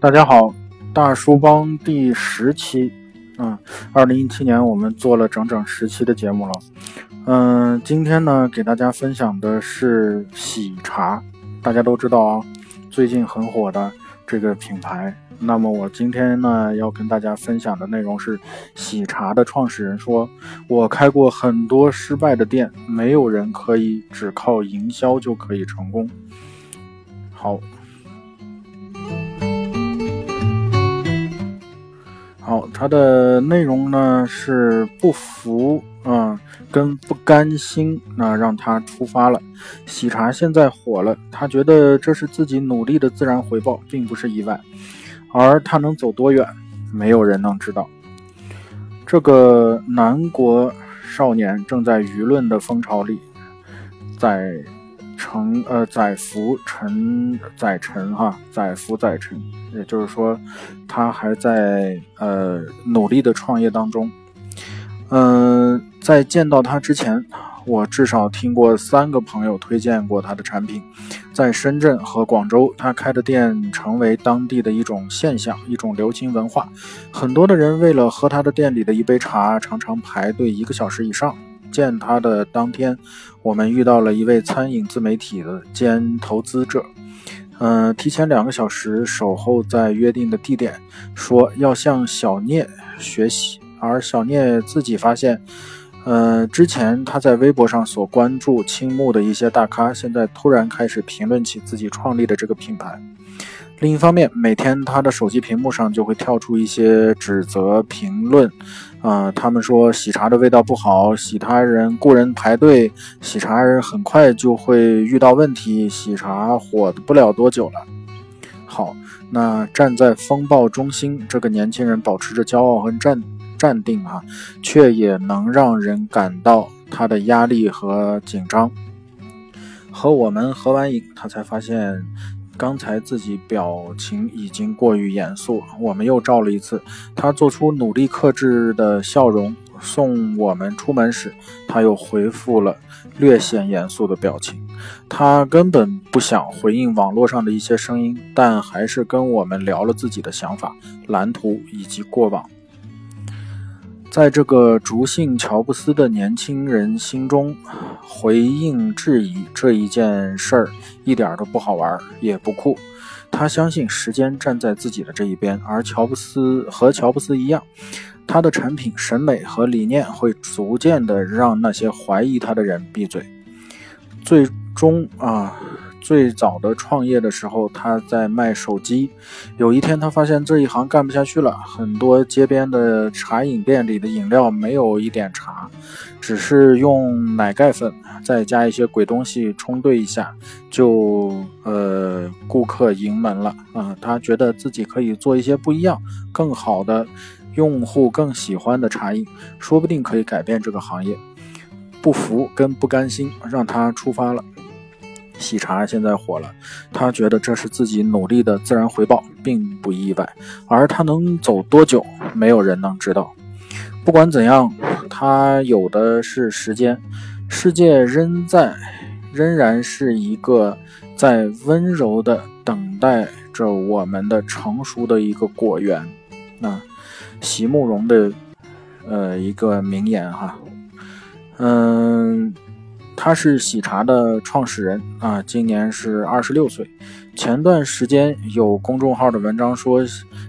大家好，大叔帮第十期，嗯，二零一七年我们做了整整十期的节目了，嗯，今天呢给大家分享的是喜茶，大家都知道啊，最近很火的这个品牌。那么我今天呢要跟大家分享的内容是，喜茶的创始人说，我开过很多失败的店，没有人可以只靠营销就可以成功。好。好，它的内容呢是不服啊，跟不甘心，那让他出发了。喜茶现在火了，他觉得这是自己努力的自然回报，并不是意外。而他能走多远，没有人能知道。这个南国少年正在舆论的风潮里，在。成呃载浮沉载沉哈载浮载沉，也就是说，他还在呃努力的创业当中。嗯，在见到他之前，我至少听过三个朋友推荐过他的产品。在深圳和广州，他开的店成为当地的一种现象，一种流行文化。很多的人为了喝他的店里的一杯茶，常常排队一个小时以上。见他的当天，我们遇到了一位餐饮自媒体的兼投资者，嗯，提前两个小时守候在约定的地点，说要向小聂学习。而小聂自己发现，呃，之前他在微博上所关注青木的一些大咖，现在突然开始评论起自己创立的这个品牌。另一方面，每天他的手机屏幕上就会跳出一些指责评论，啊，他们说喜茶的味道不好，喜茶人雇人排队，喜茶人很快就会遇到问题，喜茶火不了多久了。好，那站在风暴中心，这个年轻人保持着骄傲和站站定啊，却也能让人感到他的压力和紧张。和我们合完影，他才发现。刚才自己表情已经过于严肃，我们又照了一次。他做出努力克制的笑容，送我们出门时，他又回复了略显严肃的表情。他根本不想回应网络上的一些声音，但还是跟我们聊了自己的想法、蓝图以及过往。在这个竹姓乔布斯的年轻人心中，回应质疑这一件事儿一点都不好玩，也不酷。他相信时间站在自己的这一边，而乔布斯和乔布斯一样，他的产品审美和理念会逐渐的让那些怀疑他的人闭嘴，最终啊。最早的创业的时候，他在卖手机。有一天，他发现这一行干不下去了。很多街边的茶饮店里的饮料没有一点茶，只是用奶盖粉再加一些鬼东西冲兑一下，就呃顾客盈门了啊！他觉得自己可以做一些不一样、更好的、用户更喜欢的茶饮，说不定可以改变这个行业。不服跟不甘心让他出发了。喜茶现在火了，他觉得这是自己努力的自然回报，并不意外。而他能走多久，没有人能知道。不管怎样，他有的是时间。世界仍在，仍然是一个在温柔的等待着我们的成熟的一个果园。那席慕容的，呃，一个名言哈，嗯。他是喜茶的创始人啊，今年是二十六岁。前段时间有公众号的文章说，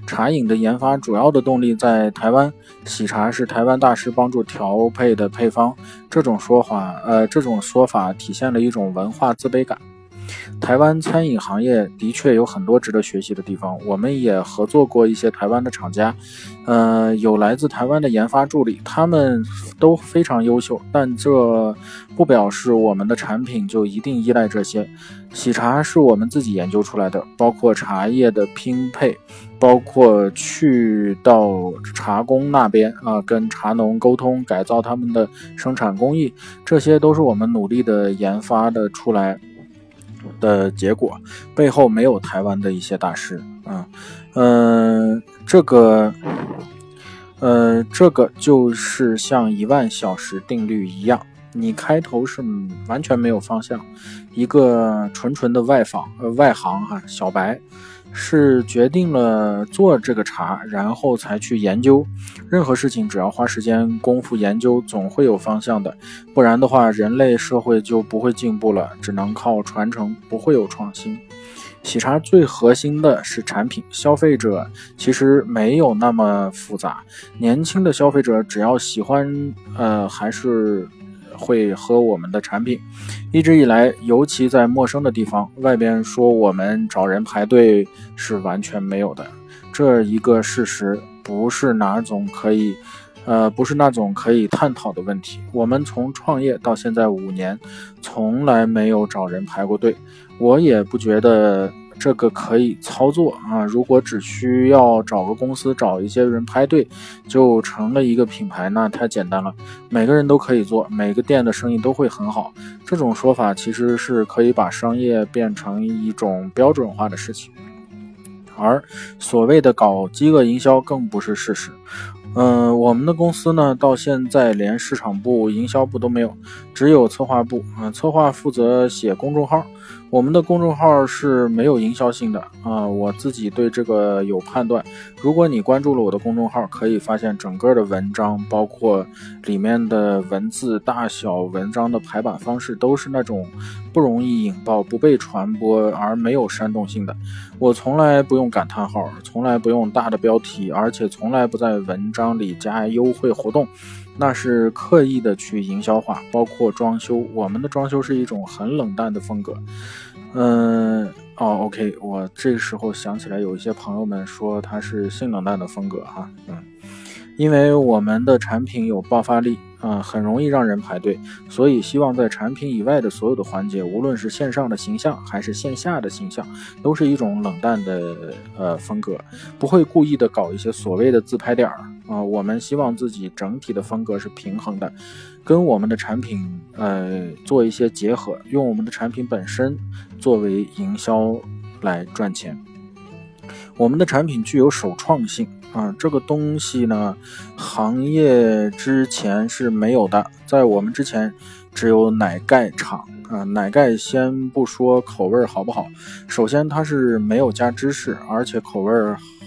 茶饮的研发主要的动力在台湾，喜茶是台湾大师帮助调配的配方。这种说法，呃，这种说法体现了一种文化自卑感。台湾餐饮行业的确有很多值得学习的地方，我们也合作过一些台湾的厂家，呃，有来自台湾的研发助理，他们都非常优秀，但这不表示我们的产品就一定依赖这些。喜茶是我们自己研究出来的，包括茶叶的拼配，包括去到茶工那边啊，跟茶农沟通，改造他们的生产工艺，这些都是我们努力的研发的出来。的结果背后没有台湾的一些大师啊，嗯，这个，呃，这个就是像一万小时定律一样你开头是完全没有方向，一个纯纯的外访呃外行哈小白。是决定了做这个茶，然后才去研究。任何事情只要花时间功夫研究，总会有方向的。不然的话，人类社会就不会进步了，只能靠传承，不会有创新。喜茶最核心的是产品，消费者其实没有那么复杂。年轻的消费者只要喜欢，呃，还是。会喝我们的产品，一直以来，尤其在陌生的地方，外边说我们找人排队是完全没有的。这一个事实不是哪种可以，呃，不是那种可以探讨的问题。我们从创业到现在五年，从来没有找人排过队，我也不觉得。这个可以操作啊！如果只需要找个公司找一些人排队，就成了一个品牌，那太简单了。每个人都可以做，每个店的生意都会很好。这种说法其实是可以把商业变成一种标准化的事情，而所谓的搞饥饿营销更不是事实。嗯，我们的公司呢，到现在连市场部、营销部都没有，只有策划部。嗯，策划负责写公众号。我们的公众号是没有营销性的啊，我自己对这个有判断。如果你关注了我的公众号，可以发现整个的文章，包括里面的文字大小、文章的排版方式，都是那种不容易引爆、不被传播而没有煽动性的。我从来不用感叹号，从来不用大的标题，而且从来不在文章里加优惠活动，那是刻意的去营销化。包括装修，我们的装修是一种很冷淡的风格。嗯，哦，OK，我这时候想起来，有一些朋友们说它是性冷淡的风格哈，嗯，因为我们的产品有爆发力。啊，很容易让人排队，所以希望在产品以外的所有的环节，无论是线上的形象还是线下的形象，都是一种冷淡的呃风格，不会故意的搞一些所谓的自拍点儿啊。我们希望自己整体的风格是平衡的，跟我们的产品呃做一些结合，用我们的产品本身作为营销来赚钱。我们的产品具有首创性。啊，这个东西呢，行业之前是没有的，在我们之前只有奶盖厂啊。奶盖先不说口味好不好，首先它是没有加芝士，而且口味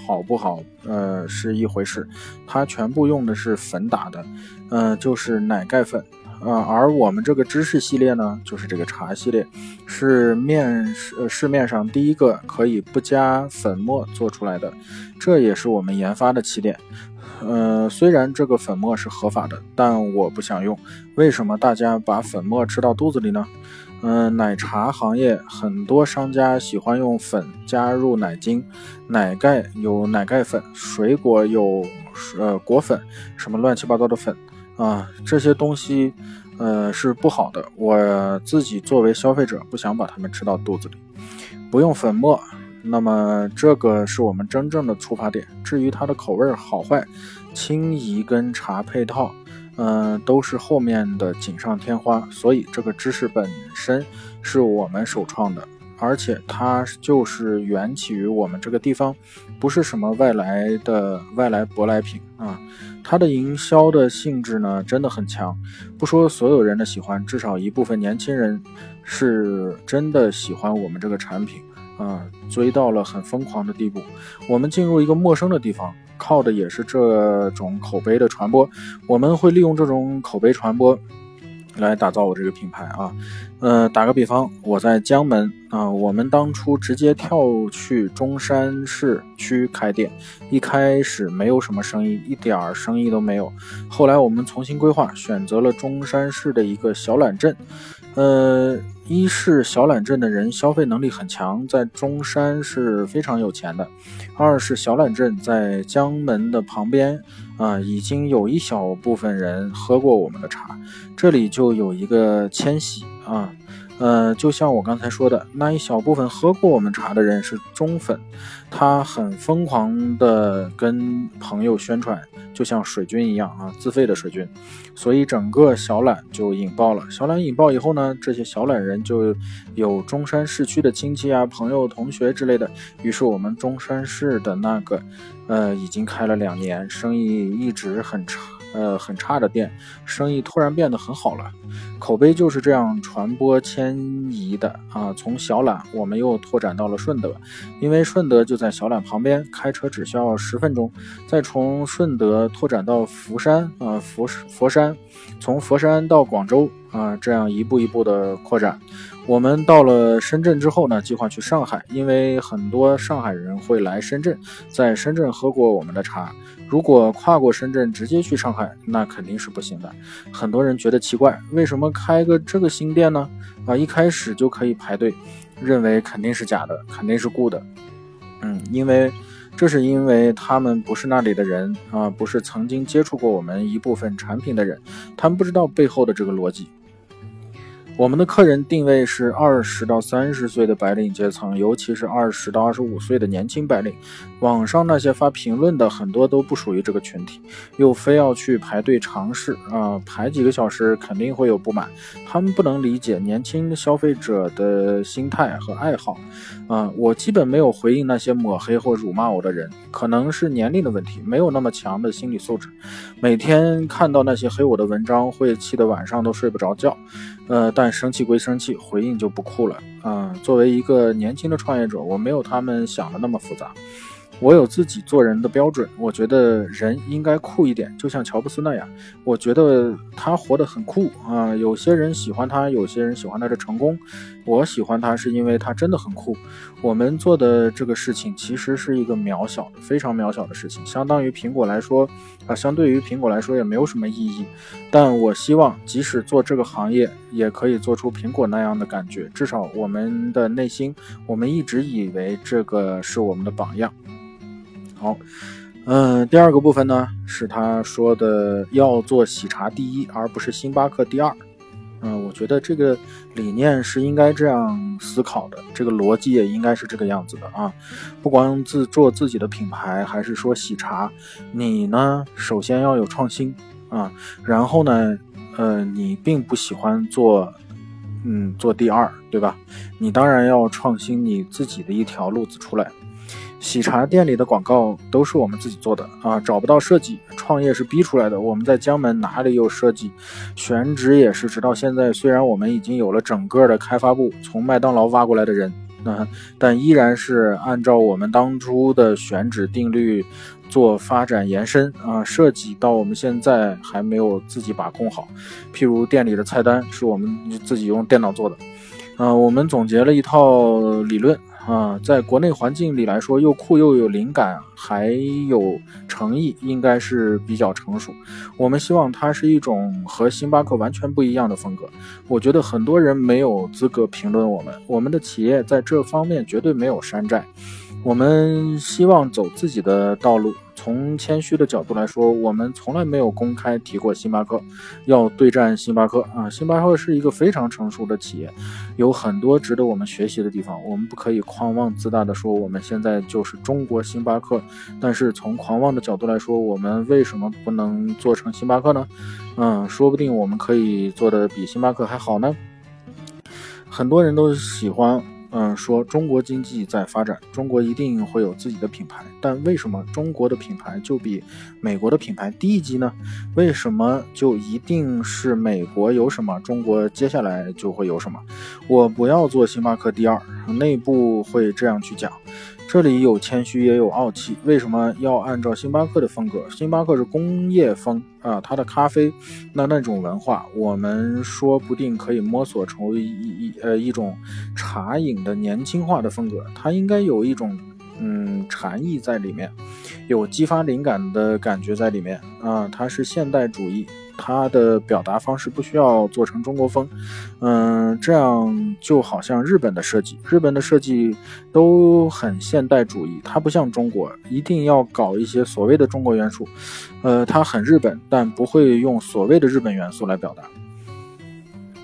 好不好，呃，是一回事。它全部用的是粉打的，呃，就是奶盖粉。啊，而我们这个芝士系列呢，就是这个茶系列，是面市市面上第一个可以不加粉末做出来的，这也是我们研发的起点。呃，虽然这个粉末是合法的，但我不想用。为什么大家把粉末吃到肚子里呢？嗯，奶茶行业很多商家喜欢用粉加入奶精，奶盖有奶盖粉，水果有呃果粉，什么乱七八糟的粉。啊，这些东西，呃，是不好的。我自己作为消费者，不想把它们吃到肚子里。不用粉末，那么这个是我们真正的出发点。至于它的口味儿好坏、轻宜跟茶配套，嗯，都是后面的锦上添花。所以这个知识本身是我们首创的。而且它就是缘起于我们这个地方，不是什么外来的外来舶来品啊。它的营销的性质呢，真的很强。不说所有人的喜欢，至少一部分年轻人是真的喜欢我们这个产品啊，追到了很疯狂的地步。我们进入一个陌生的地方，靠的也是这种口碑的传播。我们会利用这种口碑传播。来打造我这个品牌啊，呃，打个比方，我在江门啊，我们当初直接跳去中山市区开店，一开始没有什么生意，一点儿生意都没有。后来我们重新规划，选择了中山市的一个小榄镇，呃，一是小榄镇的人消费能力很强，在中山是非常有钱的；二是小榄镇在江门的旁边。啊，已经有一小部分人喝过我们的茶，这里就有一个迁徙啊，呃，就像我刚才说的，那一小部分喝过我们茶的人是忠粉，他很疯狂的跟朋友宣传。就像水军一样啊，自费的水军，所以整个小榄就引爆了。小榄引爆以后呢，这些小榄人就有中山市区的亲戚啊、朋友、同学之类的。于是我们中山市的那个，呃，已经开了两年，生意一直很差，呃很差的店，生意突然变得很好了。口碑就是这样传播迁移的啊！从小榄，我们又拓展到了顺德，因为顺德就在小榄旁边，开车只需要十分钟。再从顺德拓展到佛山啊，佛佛山，从佛山到广州啊，这样一步一步的扩展。我们到了深圳之后呢，计划去上海，因为很多上海人会来深圳，在深圳喝过我们的茶。如果跨过深圳直接去上海，那肯定是不行的。很多人觉得奇怪，为什么开个这个新店呢？啊，一开始就可以排队，认为肯定是假的，肯定是雇的。嗯，因为这是因为他们不是那里的人啊，不是曾经接触过我们一部分产品的人，他们不知道背后的这个逻辑。我们的客人定位是二十到三十岁的白领阶层，尤其是二十到二十五岁的年轻白领。网上那些发评论的很多都不属于这个群体，又非要去排队尝试啊，排几个小时肯定会有不满。他们不能理解年轻消费者的心态和爱好啊。我基本没有回应那些抹黑或辱骂我的人，可能是年龄的问题，没有那么强的心理素质。每天看到那些黑我的文章，会气得晚上都睡不着觉。呃，但生气归生气，回应就不酷了啊。作为一个年轻的创业者，我没有他们想的那么复杂。我有自己做人的标准，我觉得人应该酷一点，就像乔布斯那样。我觉得他活得很酷啊。有些人喜欢他，有些人喜欢他的成功。我喜欢他是因为他真的很酷。我们做的这个事情其实是一个渺小的、非常渺小的事情，相当于苹果来说啊，相对于苹果来说也没有什么意义。但我希望，即使做这个行业，也可以做出苹果那样的感觉。至少我们的内心，我们一直以为这个是我们的榜样。好，嗯，第二个部分呢是他说的要做喜茶第一，而不是星巴克第二。嗯，我觉得这个理念是应该这样思考的，这个逻辑也应该是这个样子的啊。不光自做自己的品牌，还是说喜茶，你呢首先要有创新啊，然后呢，呃，你并不喜欢做，嗯，做第二，对吧？你当然要创新你自己的一条路子出来。喜茶店里的广告都是我们自己做的啊，找不到设计，创业是逼出来的。我们在江门哪里有设计？选址也是，直到现在，虽然我们已经有了整个的开发部，从麦当劳挖过来的人，啊，但依然是按照我们当初的选址定律做发展延伸啊，设计到我们现在还没有自己把控好。譬如店里的菜单是我们自己用电脑做的，啊，我们总结了一套理论。啊，在国内环境里来说，又酷又有灵感，还有诚意，应该是比较成熟。我们希望它是一种和星巴克完全不一样的风格。我觉得很多人没有资格评论我们，我们的企业在这方面绝对没有山寨。我们希望走自己的道路。从谦虚的角度来说，我们从来没有公开提过星巴克要对战星巴克啊。星巴克是一个非常成熟的企业，有很多值得我们学习的地方。我们不可以狂妄自大的说我们现在就是中国星巴克，但是从狂妄的角度来说，我们为什么不能做成星巴克呢？嗯，说不定我们可以做的比星巴克还好呢。很多人都喜欢。嗯，说中国经济在发展，中国一定会有自己的品牌，但为什么中国的品牌就比美国的品牌低一级呢？为什么就一定是美国有什么，中国接下来就会有什么？我不要做星巴克第二，内部会这样去讲。这里有谦虚也有傲气，为什么要按照星巴克的风格？星巴克是工业风啊，它的咖啡那那种文化，我们说不定可以摸索成为一一呃一种茶饮的年轻化的风格，它应该有一种嗯禅意在里面，有激发灵感的感觉在里面啊，它是现代主义。它的表达方式不需要做成中国风，嗯，这样就好像日本的设计，日本的设计都很现代主义，它不像中国一定要搞一些所谓的中国元素，呃，它很日本，但不会用所谓的日本元素来表达。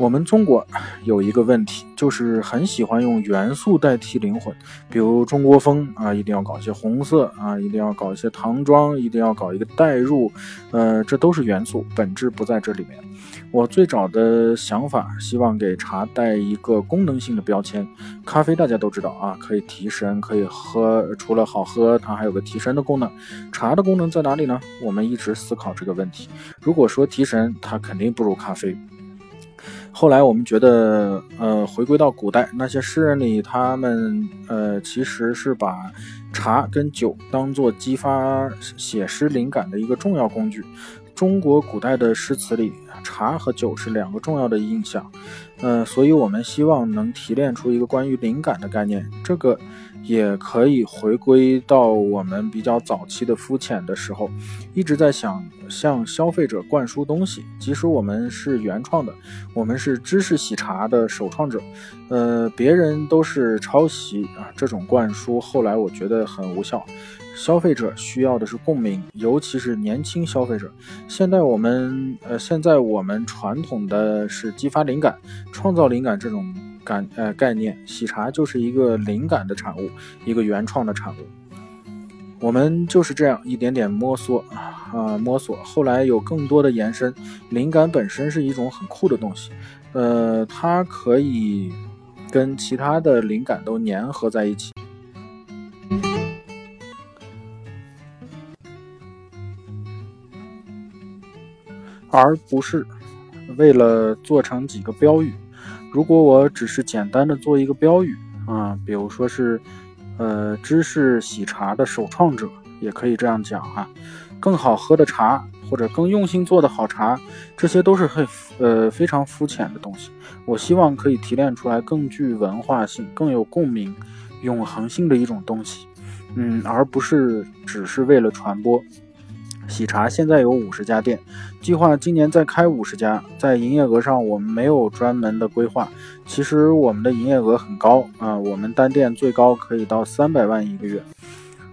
我们中国有一个问题，就是很喜欢用元素代替灵魂，比如中国风啊，一定要搞一些红色啊，一定要搞一些唐装，一定要搞一个代入，呃，这都是元素，本质不在这里面。我最早的想法，希望给茶带一个功能性的标签。咖啡大家都知道啊，可以提神，可以喝，除了好喝，它还有个提神的功能。茶的功能在哪里呢？我们一直思考这个问题。如果说提神，它肯定不如咖啡。后来我们觉得，呃，回归到古代那些诗人里，他们呃其实是把茶跟酒当做激发写诗灵感的一个重要工具。中国古代的诗词里，茶和酒是两个重要的印象，呃，所以我们希望能提炼出一个关于灵感的概念。这个。也可以回归到我们比较早期的肤浅的时候，一直在想向消费者灌输东西。即使我们是原创的，我们是知识喜茶的首创者，呃，别人都是抄袭啊，这种灌输后来我觉得很无效。消费者需要的是共鸣，尤其是年轻消费者。现在我们呃，现在我们传统的是激发灵感、创造灵感这种。感呃概念，喜茶就是一个灵感的产物，一个原创的产物。我们就是这样一点点摸索啊摸索，后来有更多的延伸。灵感本身是一种很酷的东西，呃，它可以跟其他的灵感都粘合在一起，而不是为了做成几个标语。如果我只是简单的做一个标语啊，比如说是，呃，知识喜茶的首创者，也可以这样讲哈。更好喝的茶或者更用心做的好茶，这些都是很呃非常肤浅的东西。我希望可以提炼出来更具文化性、更有共鸣、永恒性的一种东西，嗯，而不是只是为了传播。喜茶现在有五十家店，计划今年再开五十家。在营业额上，我们没有专门的规划。其实我们的营业额很高啊，我们单店最高可以到三百万一个月。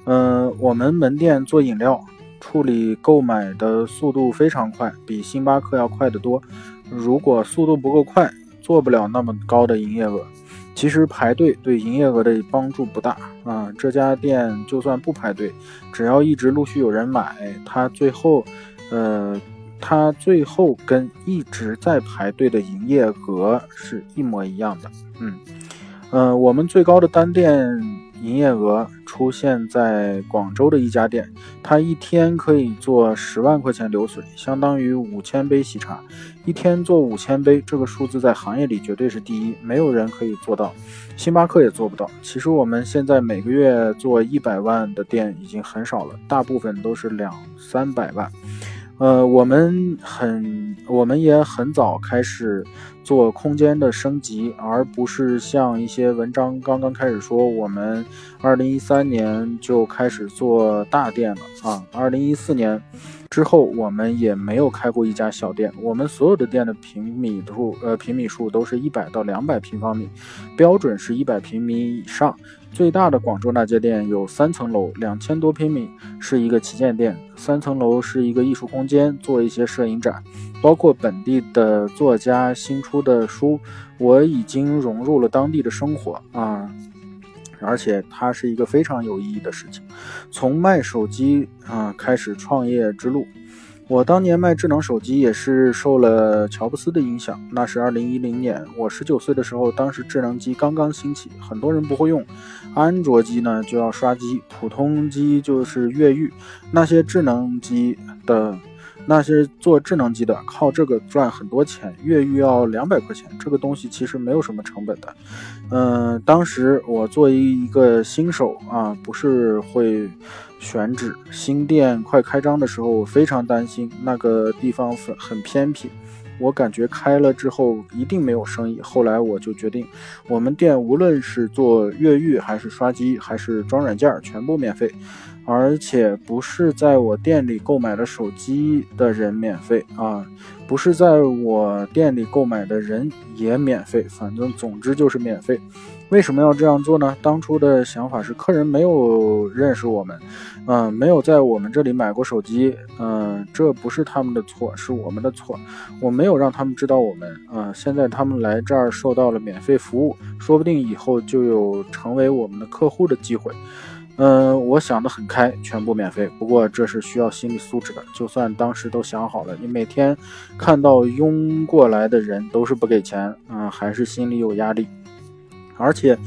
嗯，我们门店做饮料，处理购买的速度非常快，比星巴克要快得多。如果速度不够快，做不了那么高的营业额。其实排队对营业额的帮助不大啊！这家店就算不排队，只要一直陆续有人买，它最后，呃，它最后跟一直在排队的营业额是一模一样的。嗯，呃，我们最高的单店。营业额出现在广州的一家店，它一天可以做十万块钱流水，相当于五千杯喜茶。一天做五千杯，这个数字在行业里绝对是第一，没有人可以做到，星巴克也做不到。其实我们现在每个月做一百万的店已经很少了，大部分都是两三百万。呃，我们很，我们也很早开始做空间的升级，而不是像一些文章刚刚开始说，我们二零一三年就开始做大店了啊。二零一四年之后，我们也没有开过一家小店，我们所有的店的平米数，呃，平米数都是一百到两百平方米，标准是一百平米以上。最大的广州那家店有三层楼，两千多平米，是一个旗舰店。三层楼是一个艺术空间，做一些摄影展，包括本地的作家新出的书，我已经融入了当地的生活啊，而且它是一个非常有意义的事情。从卖手机啊开始创业之路。我当年卖智能手机也是受了乔布斯的影响。那是二零一零年，我十九岁的时候，当时智能机刚刚兴起，很多人不会用。安卓机呢就要刷机，普通机就是越狱。那些智能机的，那些做智能机的，靠这个赚很多钱。越狱要两百块钱，这个东西其实没有什么成本的。嗯，当时我作为一个新手啊，不是会。选址新店快开张的时候，我非常担心那个地方很很偏僻，我感觉开了之后一定没有生意。后来我就决定，我们店无论是做越狱还是刷机还是装软件，全部免费。而且不是在我店里购买的手机的人免费啊，不是在我店里购买的人也免费，反正总之就是免费。为什么要这样做呢？当初的想法是客人没有认识我们，嗯，没有在我们这里买过手机，嗯，这不是他们的错，是我们的错，我没有让他们知道我们，嗯，现在他们来这儿受到了免费服务，说不定以后就有成为我们的客户的机会，嗯，我想得很开，全部免费。不过这是需要心理素质的，就算当时都想好了，你每天看到拥过来的人都是不给钱，嗯，还是心里有压力。而且，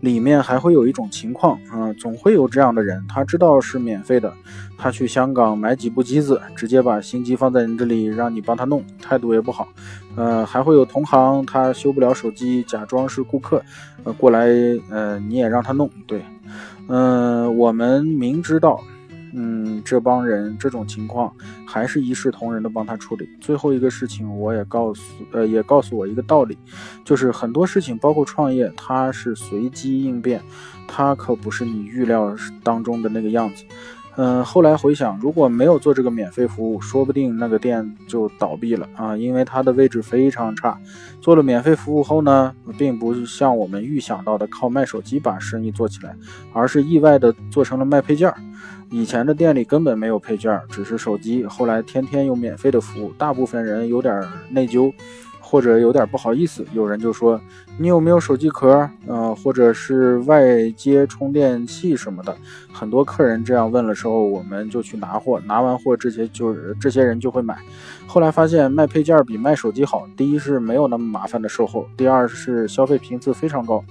里面还会有一种情况，啊，总会有这样的人，他知道是免费的，他去香港买几部机子，直接把新机放在你这里，让你帮他弄，态度也不好。呃，还会有同行，他修不了手机，假装是顾客，呃，过来，呃，你也让他弄，对，嗯，我们明知道。嗯，这帮人这种情况还是一视同仁的帮他处理。最后一个事情，我也告诉，呃，也告诉我一个道理，就是很多事情，包括创业，它是随机应变，它可不是你预料当中的那个样子。嗯，后来回想，如果没有做这个免费服务，说不定那个店就倒闭了啊，因为它的位置非常差。做了免费服务后呢，并不是像我们预想到的靠卖手机把生意做起来，而是意外的做成了卖配件儿。以前的店里根本没有配件，只是手机。后来天天有免费的服务，大部分人有点内疚。或者有点不好意思，有人就说你有没有手机壳？呃，或者是外接充电器什么的。很多客人这样问了之后，我们就去拿货，拿完货这些就是这些人就会买。后来发现卖配件比卖手机好，第一是没有那么麻烦的售后，第二是消费频次非常高。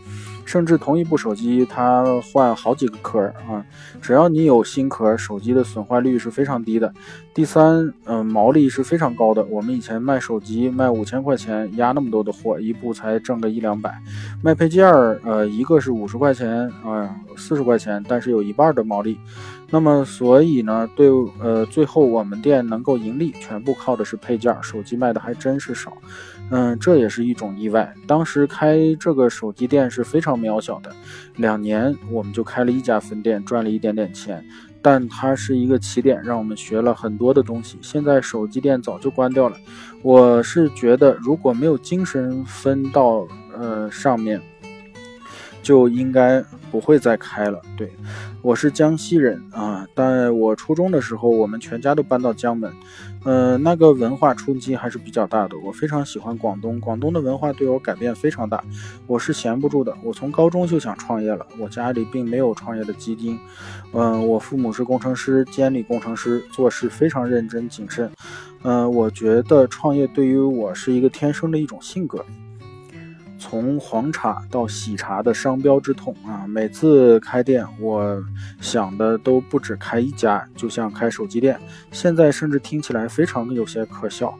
甚至同一部手机，它换好几个壳啊，只要你有新壳，手机的损坏率是非常低的。第三，嗯，毛利是非常高的。我们以前卖手机卖五千块钱，压那么多的货，一部才挣个一两百。卖配件儿，呃，一个是五十块钱，啊，四十块钱，但是有一半的毛利。那么，所以呢，对，呃，最后我们店能够盈利，全部靠的是配件儿，手机卖的还真是少。嗯，这也是一种意外。当时开这个手机店是非常渺小的，两年我们就开了一家分店，赚了一点点钱。但它是一个起点，让我们学了很多的东西。现在手机店早就关掉了。我是觉得，如果没有精神分到呃上面。就应该不会再开了。对，我是江西人啊，但我初中的时候，我们全家都搬到江门，呃，那个文化冲击还是比较大的。我非常喜欢广东，广东的文化对我改变非常大，我是闲不住的。我从高中就想创业了，我家里并没有创业的基金，嗯，我父母是工程师，监理工程师，做事非常认真谨慎，嗯，我觉得创业对于我是一个天生的一种性格。从黄茶到喜茶的商标之痛啊！每次开店，我想的都不止开一家，就像开手机店。现在甚至听起来非常有些可笑，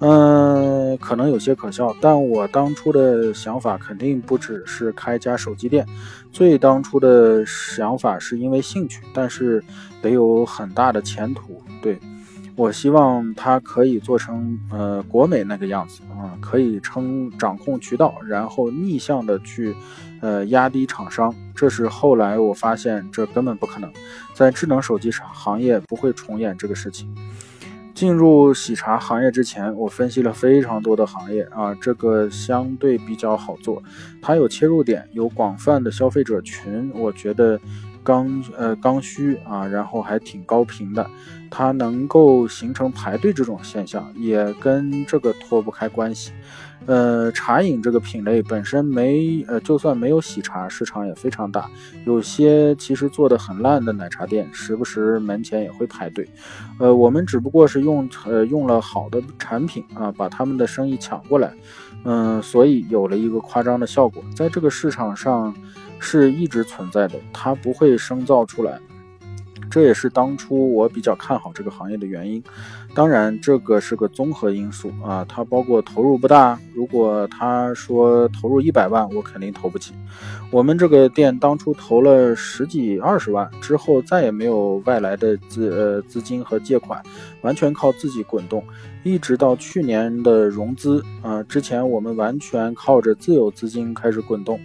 嗯，可能有些可笑，但我当初的想法肯定不只是开家手机店。最当初的想法是因为兴趣，但是得有很大的前途，对。我希望它可以做成呃国美那个样子啊，可以称掌控渠道，然后逆向的去呃压低厂商。这是后来我发现这根本不可能，在智能手机行行业不会重演这个事情。进入喜茶行业之前，我分析了非常多的行业啊，这个相对比较好做，它有切入点，有广泛的消费者群，我觉得。刚呃刚需啊，然后还挺高频的，它能够形成排队这种现象，也跟这个脱不开关系。呃，茶饮这个品类本身没呃，就算没有喜茶，市场也非常大。有些其实做的很烂的奶茶店，时不时门前也会排队。呃，我们只不过是用呃用了好的产品啊，把他们的生意抢过来，嗯，所以有了一个夸张的效果，在这个市场上。是一直存在的，它不会生造出来，这也是当初我比较看好这个行业的原因。当然，这个是个综合因素啊，它包括投入不大。如果他说投入一百万，我肯定投不起。我们这个店当初投了十几二十万，之后再也没有外来的资呃资金和借款，完全靠自己滚动，一直到去年的融资啊，之前我们完全靠着自有资金开始滚动。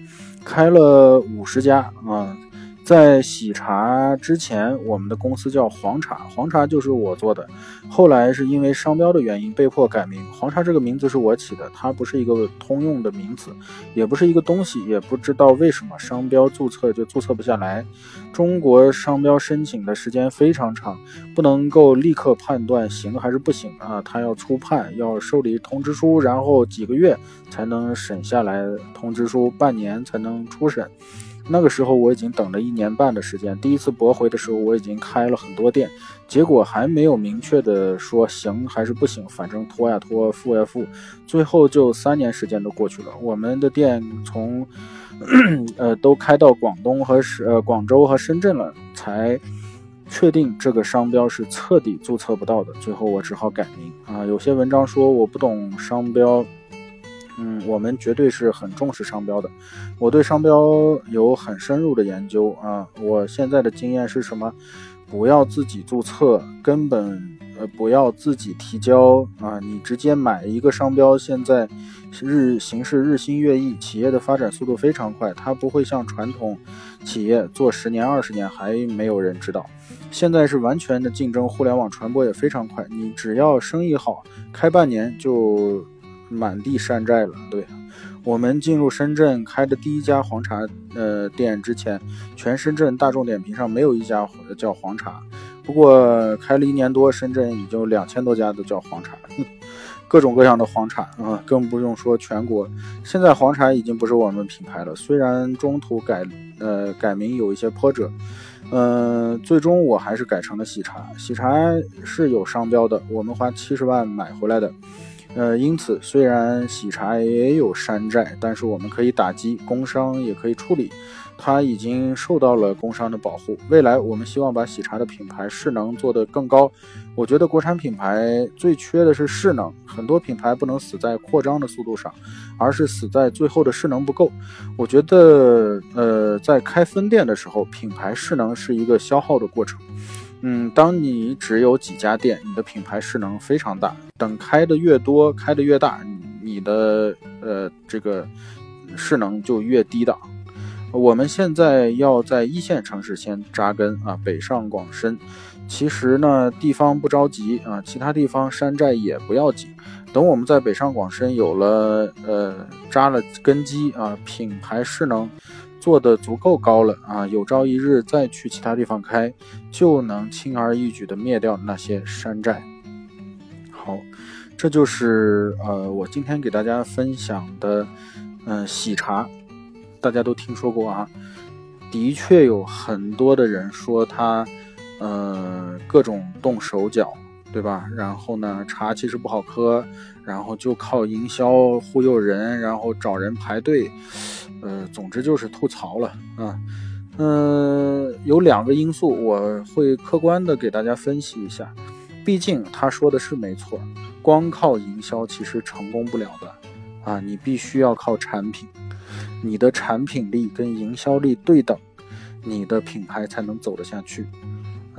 开了五十家啊，在喜茶之前，我们的公司叫黄茶，黄茶就是我做的。后来是因为商标的原因被迫改名。黄茶这个名字是我起的，它不是一个通用的名词，也不是一个东西，也不知道为什么商标注册就注册不下来。中国商标申请的时间非常长，不能够立刻判断行还是不行啊，他要初判，要受理通知书，然后几个月才能审下来通知书，半年才能初审。那个时候我已经等了一年半的时间，第一次驳回的时候我已经开了很多店，结果还没有明确的说行还是不行，反正拖呀拖，付呀付，最后就三年时间都过去了。我们的店从，呃，都开到广东和是呃广州和深圳了，才确定这个商标是彻底注册不到的。最后我只好改名啊。有些文章说我不懂商标。嗯，我们绝对是很重视商标的。我对商标有很深入的研究啊。我现在的经验是什么？不要自己注册，根本呃不要自己提交啊。你直接买一个商标，现在日形势日新月异，企业的发展速度非常快，它不会像传统企业做十年二十年还没有人知道。现在是完全的竞争，互联网传播也非常快，你只要生意好，开半年就。满地山寨了，对我们进入深圳开的第一家黄茶呃店之前，全深圳大众点评上没有一家叫黄茶。不过开了一年多，深圳已经两千多家都叫黄茶，各种各样的黄茶啊，更不用说全国。现在黄茶已经不是我们品牌了，虽然中途改呃改名有一些波折，嗯，最终我还是改成了喜茶。喜茶是有商标的，我们花七十万买回来的。呃，因此，虽然喜茶也有山寨，但是我们可以打击工商，也可以处理。它已经受到了工商的保护。未来，我们希望把喜茶的品牌势能做得更高。我觉得国产品牌最缺的是势能，很多品牌不能死在扩张的速度上，而是死在最后的势能不够。我觉得，呃，在开分店的时候，品牌势能是一个消耗的过程。嗯，当你只有几家店，你的品牌势能非常大。等开的越多，开的越大，你的呃这个势能就越低档。我们现在要在一线城市先扎根啊，北上广深。其实呢，地方不着急啊，其他地方山寨也不要紧。等我们在北上广深有了呃扎了根基啊，品牌势能。做的足够高了啊，有朝一日再去其他地方开，就能轻而易举的灭掉那些山寨。好，这就是呃我今天给大家分享的，嗯，喜茶，大家都听说过啊，的确有很多的人说它，呃，各种动手脚，对吧？然后呢，茶其实不好喝，然后就靠营销忽悠人，然后找人排队。呃，总之就是吐槽了啊，嗯，有两个因素，我会客观的给大家分析一下。毕竟他说的是没错，光靠营销其实成功不了的啊，你必须要靠产品，你的产品力跟营销力对等，你的品牌才能走得下去。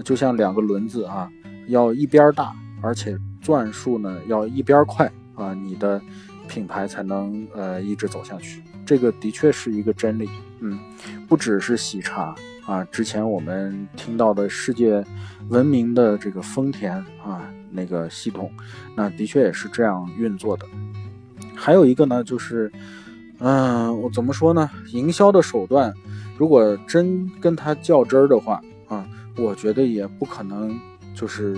就像两个轮子啊，要一边大，而且转速呢要一边快啊，你的品牌才能呃一直走下去。这个的确是一个真理，嗯，不只是喜茶啊，之前我们听到的世界闻名的这个丰田啊，那个系统，那的确也是这样运作的。还有一个呢，就是，嗯，我怎么说呢？营销的手段，如果真跟他较真儿的话啊，我觉得也不可能就是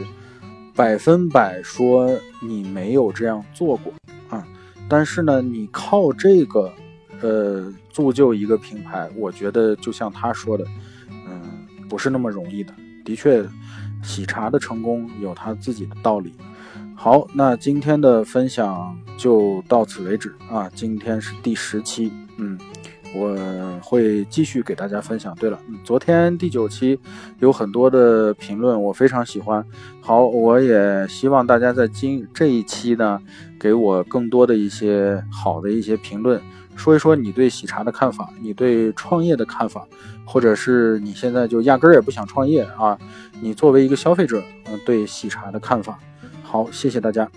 百分百说你没有这样做过啊。但是呢，你靠这个。呃，铸就一个品牌，我觉得就像他说的，嗯，不是那么容易的。的确，喜茶的成功有他自己的道理。好，那今天的分享就到此为止啊。今天是第十期，嗯，我会继续给大家分享。对了，昨天第九期有很多的评论，我非常喜欢。好，我也希望大家在今这一期呢，给我更多的一些好的一些评论。说一说你对喜茶的看法，你对创业的看法，或者是你现在就压根儿也不想创业啊？你作为一个消费者，嗯，对喜茶的看法。好，谢谢大家。